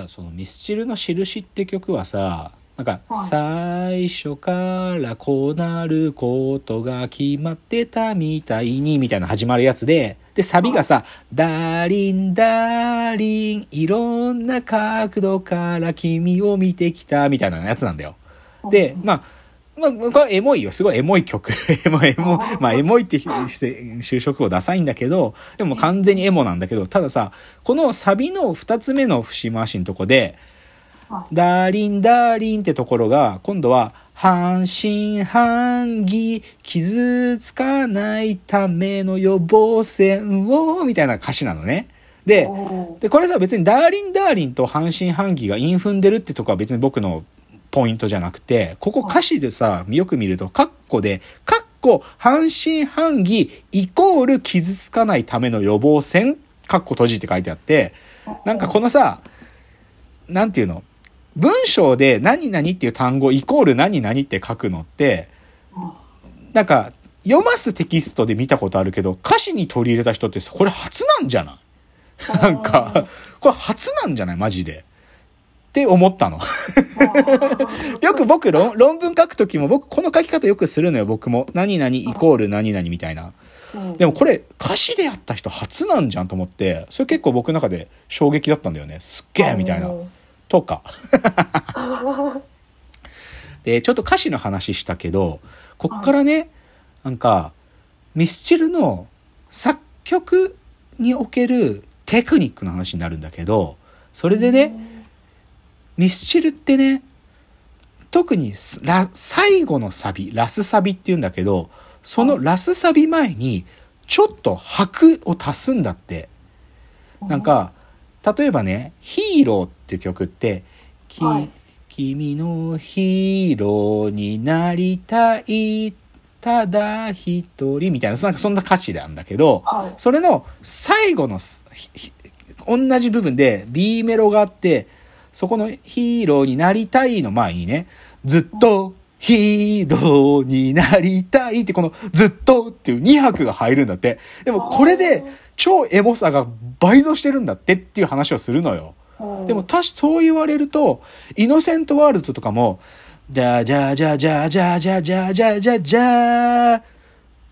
らそのミスチルの印って曲はさ、なんか、はい。最初からこうなることが決まってたみたいに、みたいな始まるやつで、で、サビがさ、ダーリン、ダーリン、いろんな角度から君を見てきた、みたいなやつなんだよ。で、まあ、まあ、これエモいよ。すごいエモい曲。エモい、エモ、まあ、エモいってして就職語ダサいんだけど、でも完全にエモなんだけど、たださ、このサビの二つ目の節回しのとこで、はダーリン、ダーリンってところが、今度は、半信半疑、傷つかないための予防線を、みたいな歌詞なのね。で、で、これさ、別にダーリン、ダーリンと半信半疑が韻踏んでるってとこは別に僕のポイントじゃなくて、ここ歌詞でさ、よく見ると、カッコで、カッコ、半信半疑、イコール傷つかないための予防線、カッコ閉じって書いてあって、なんかこのさ、なんていうの文章で何々っていう単語イコール何々って書くのって、なんか読ますテキストで見たことあるけど、歌詞に取り入れた人ってこれ初なんじゃない？なんか、これ初なんじゃない？マジで。って思ったの。よく僕論論文書くときも僕この書き方よくするのよ、僕も。何々イコール何々みたいな。うんでもこれ歌詞でやった人初なんじゃんと思って、それ結構僕の中で衝撃だったんだよね。すっげえみたいな。とか。で、ちょっと歌詞の話したけど、こっからね、なんか、ミスチルの作曲におけるテクニックの話になるんだけど、それでね、ミスチルってね、特にラ最後のサビ、ラスサビって言うんだけど、そのラスサビ前に、ちょっと拍を足すんだって。なんか、例えばね、ヒーローっていう曲って、きはい。君のヒーローになりたい、ただ一人みたいな、なんかそんな歌詞なんだけど、はい。それの最後の同じ部分で B メロがあって、そこのヒーローになりたいの前にね、ずっとヒーローになりたいってこのずっとっていう2拍が入るんだって。でもこれで超エモさが倍増してるんだってっていう話をするのよ。でも、たし、そう言われると、 innocent world とかも、じゃあじゃあじゃあじゃあじゃあじゃあじゃあじゃあじゃあじゃあ、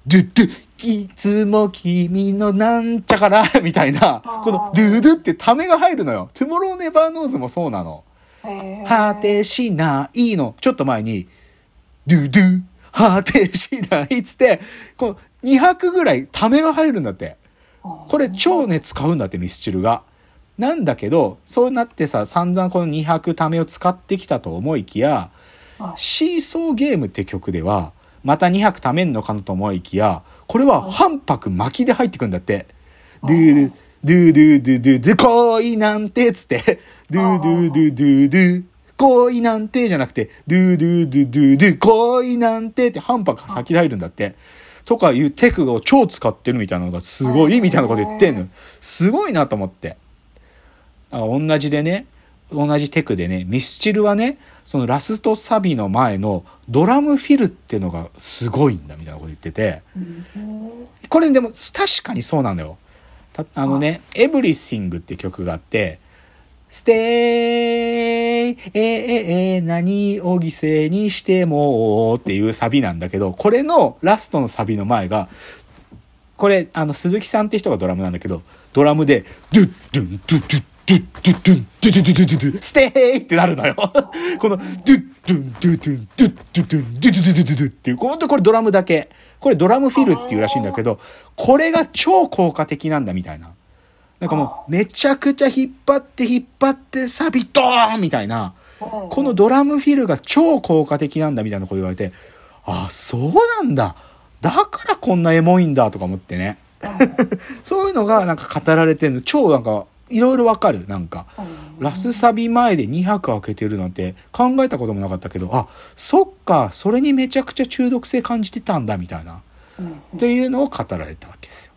ドゥドゥ、いつも君のなんちゃから、みたいな、このドゥドゥってためが入るのよ。 Tomorrow never knows もそうなの。果てしないの、ちょっと前に、ドゥドゥ、果てしないっつって、この2拍ぐらいためが入るんだって。これ超ね、使うんだって、ミスチルが。なんだけど、そうなってさ、散々この2拍ためを使ってきたと思いきや、シーソーゲームって曲では、また2拍ためんのかなと思いきや、これは半拍巻きで入ってくんだって。ドゥドゥ、ドゥドゥドゥドゥ恋なんてっつって、ドゥドゥドゥドゥドゥ、恋なんてじゃなくて、ドゥドゥドゥドゥドゥ、恋なんてって半拍先で入るんだって。とかいうテクを超使ってるみたいなのがすごいみたいなこと言ってんの。すごいなと思って。あ同じでね、同じテクでね、ミスチルはね、そのラストサビの前のドラムフィルっていうのがすごいんだみたいなこと言ってて、これでも確かにそうなんだよ。たあのね、 everything って曲があって、 stay、えー、えー、えー、何を犠牲にしてもっていうサビなんだけど、これのラストのサビの前が、これ、あの、鈴木さんって人がドラムなんだけど、ドラムで、ドゥッドゥン、ドゥッドゥッドゥッドゥッドゥン、ドゥドゥドゥドゥドゥドゥ、 stay ってなるのよ。この、ドゥッドゥン、ドゥドゥン、ドゥッドゥドゥン、ドゥドゥドゥドゥドゥっていう、ほんとこれドラムだけ。これドラムフィルっていうらしいんだけど、これが超効果的なんだみたいな。なんかもう、めちゃくちゃ引っ張って引っ張ってサビドーンみたいな、このドラムフィルが超効果的なんだみたいなこと言われて、あ、そうなんだ。だからこんなエモいんだとか思ってね。そういうのがなんか語られてるの、超なんか、いろいろわかる。なんか、ラスサビ前で2拍開けてるなんて考えたこともなかったけど、あ、そっか、それにめちゃくちゃ中毒性感じてたんだみたいな。というのを語られたわけですよ。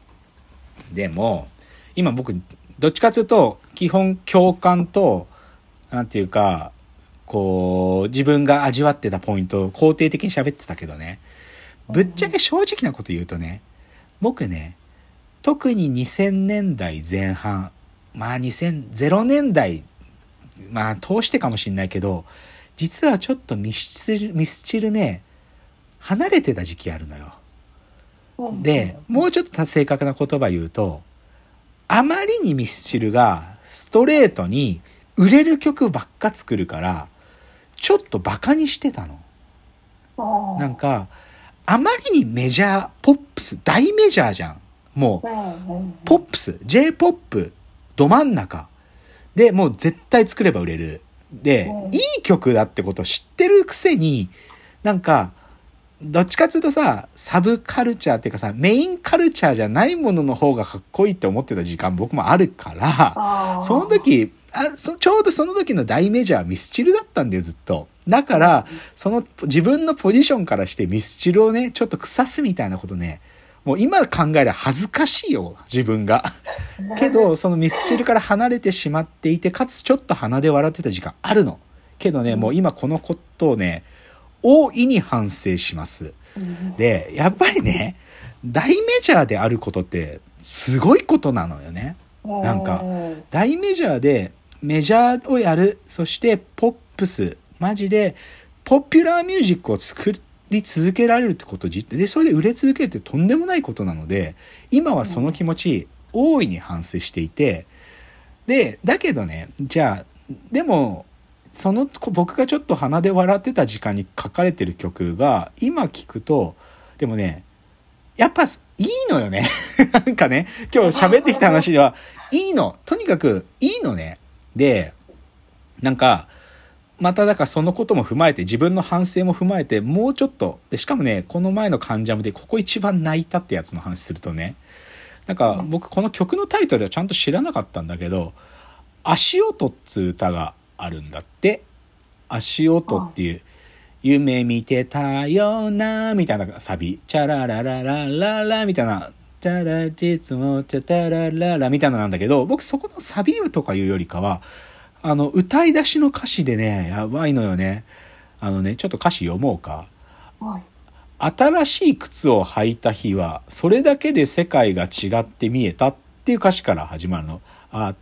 でも、今僕、どっちかというと、基本共感と、なんていうか、こう、自分が味わってたポイントを肯定的に喋ってたけどね、ぶっちゃけ正直なこと言うとね、僕ね、特に2000年代前半、まあ2000、0年代まあ通してかもしんないけど、実はちょっとミスチル、ミスチルね、離れてた時期あるのよ。で、もうちょっと正確な言葉言うと、あまりにミスチルがストレートに売れる曲ばっか作るから、ちょっとバカにしてたの。なんか、あまりにメジャー、ポップス、大メジャーじゃん。もう、ポップス、J-POP、ど真ん中。で、もう絶対作れば売れる。で、いい曲だってことを知ってるくせに、なんか、どっちかっていうとさ、サブカルチャーっていうかさ、メインカルチャーじゃないものの方がかっこいいって思ってた時間僕もあるから、その時、あそちょうどその時の大メジャーはミスチルだったんだよ、ずっと。だから、その自分のポジションからしてミスチルをね、ちょっと腐すみたいなことね、もう今考えれば恥ずかしいよ、自分が。けど、そのミスチルから離れてしまっていて、かつちょっと鼻で笑ってた時間あるの。けどね、もう今このことをね、大いに反省します。で、やっぱりね、大メジャーであることって、すごいことなのよね。なんか大メジャーでメジャーをやるそしてポップスマジでポピュラーミュージックを作り続けられるってこと自体でそれで売れ続けるってとんでもないことなので今はその気持ち大いに反省していてでだけどねじゃあでもその僕がちょっと鼻で笑ってた時間に書かれてる曲が今聞くとでもねやっぱいいのよね なんかね今日喋ってきた話ではいいの。とにかくいいのね。で、なんか、まただからそのことも踏まえて、自分の反省も踏まえて、もうちょっと、で、しかもね、この前の関ジャムで、ここ一番泣いたってやつの話するとね、なんか僕この曲のタイトルはちゃんと知らなかったんだけど、足音っつう歌があるんだって。足音っていう、夢見てたよな、みたいなサビ、チャララララララ、みたいな、チャラ実もチャタラララみたいなのなんだけど、僕そこのサビとかいうよりかは、あの、歌い出しの歌詞でね、やばいのよね。あのね、ちょっと歌詞読もうか。新しい靴を履いた日は、それだけで世界が違って見えたっていう歌詞から始まるの。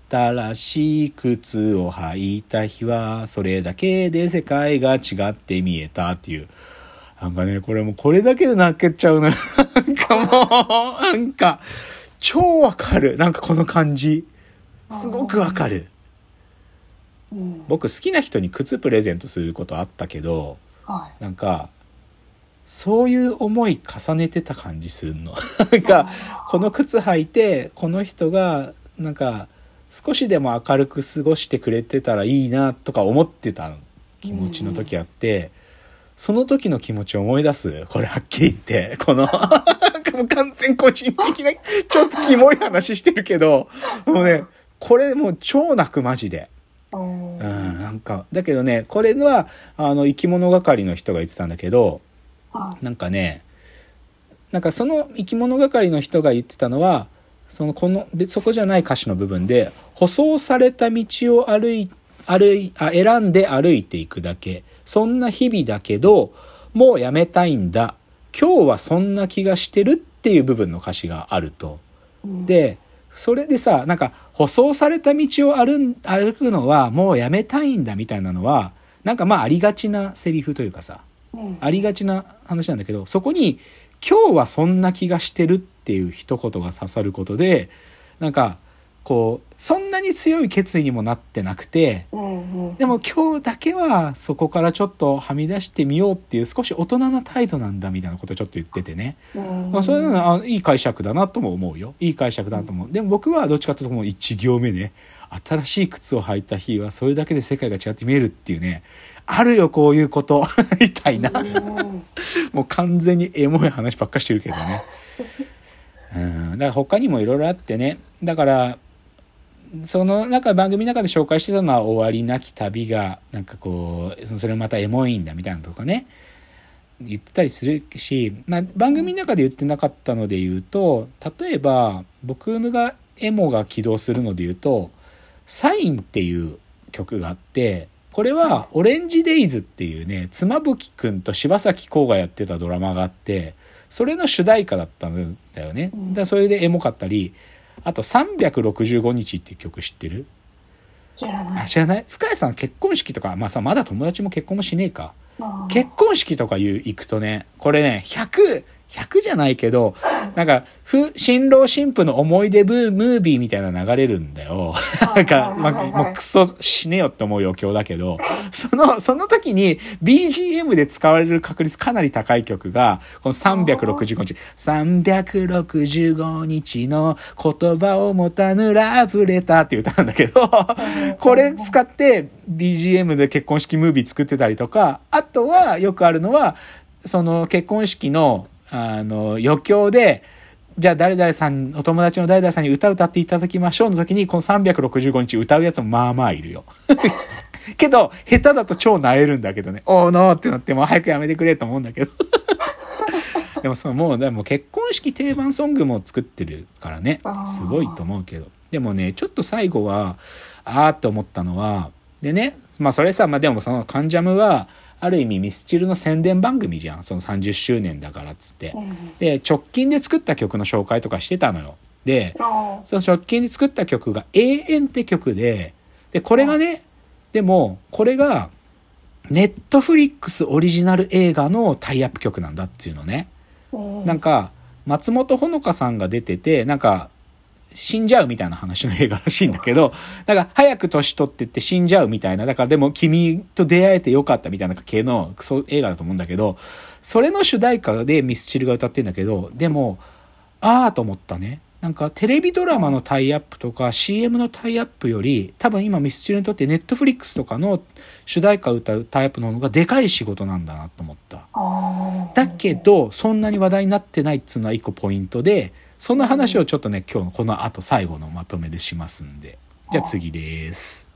新しい靴を履いた日は、それだけで世界が違って見えたっていう。なんかね、これもうこれだけで泣けちゃうのよ。なんかもう、なんか、超わかる。なんかこの感じ。すごくわかる。僕好きな人に靴プレゼントすることあったけど、なんか、そういう思い重ねてた感じするの。なんか、この靴履いて、この人が、なんか、少しでも明るく過ごしてくれてたらいいなとか思ってた気持ちの時あって、その時の気持ちを思い出す？これはっきり言って。この、完全個人的な、ちょっとキモい話してるけど、もうね、これもう超泣くマジで。うん、なんか、だけどね、これは、あの、生き物係の人が言ってたんだけど、なんかね、なんかその生き物係の人が言ってたのは、その、この、そこじゃない歌詞の部分で、舗装された道を歩い、歩い、あ、選んで歩いていくだけ。そんな日々だけど、もうやめたいんだ。今日はそんな気がしてるっていう部分の歌詞があると。で、それでさ、なんか、舗装された道を歩歩くのはもうやめたいんだみたいなのは、なんかまあありがちなセリフというかさ、ありがちな話なんだけど、そこに、今日はそんな気がしてるっていう一言が刺さることで、なんか、こう、そんなに強い決意にもなってなくて、でも今日だけはそこからちょっとはみ出してみようっていう少し大人な態度なんだみたいなことをちょっと言っててね。まあ、そういうのはあいい解釈だなとも思うよ。いい解釈だなと思う。でも僕はどっちかというとこの1行目ね。新しい靴を履いた日はそれだけで世界が違って見えるっていうね。あるよ、こういうこと。みたいな。もう完全にエモい話ばっかしてるけどね。うん。だから他にもいろいろあってね。だから、その中番組の中で紹介してたのは終わりなき旅がなんかこうそれまたエモいんだみたいなのとかね。言ってたりするし、まあ、番組の中で言ってなかったので言うと例えば僕がエモが起動するので言うと「サイン」っていう曲があってこれは「オレンジデイズ」っていうね妻夫木くんと柴咲コウがやってたドラマがあってそれの主題歌だったんだよね。だそれでエモかったりあと365日って曲知ってる？知らない。あ知らない？深谷さん結婚式とかまあさまだ友達も結婚もしねえか。結婚式とかいう行くとねこれね100 100じゃないけどなんかふ新郎新婦の思い出ブームービーみたいなの流れるんだよ。なんか、まもうクソ死ねよって思う余興だけど。そのその時に BGM で使われる確率かなり高い曲がこの365日。365日の言葉を持たぬラブレターって歌なんだけど これ使って BGM で結婚式ムービー作ってたりとか、あとはよくあるのは、その結婚式の、あの、余興で、じゃあ誰々さん、お友達の誰々さんに歌歌っていただきましょうの時に、この365日歌うやつもまあまあいるよ。けど、下手だと超萎えるんだけどね。おーのーってなってもう早くやめてくれと思うんだけど。でもそのもう、でも結婚式定番ソングも作ってるからね。すごいと思うけど。でもね、ちょっと最後は、あーって思ったのは、でね、まあそれさ、まあでもその関ジャムは、ある意味ミスチルの宣伝番組じゃん。その30周年だからっつって。うんで、直近で作った曲の紹介とかしてたのよ。で、あその直近で作った曲が永遠って曲で、で、これがね、でも、これが、ネットフリックスオリジナル映画のタイアップ曲なんだっていうのね。ーなんか、松本穂香さんが出てて、なんか、死んじゃうみたいな話の映画らしいんだけど、なんか早く年取ってって死んじゃうみたいな、だからでも君と出会えてよかったみたいな系のクソ映画だと思うんだけど、それの主題歌でミスチルが歌ってんだけど、でも、ああと思ったね。なんかテレビドラマのタイアップとか CM のタイアップより多分今ミスチルにとってネットフリックスとかの主題歌を歌うタイアップの方がでかい仕事なんだなと思った。だけど、そんなに話題になってないっつうのは一個ポイントで、そんな話をちょっとね、今日のこの後最後のまとめでしますんで。じゃあ次です。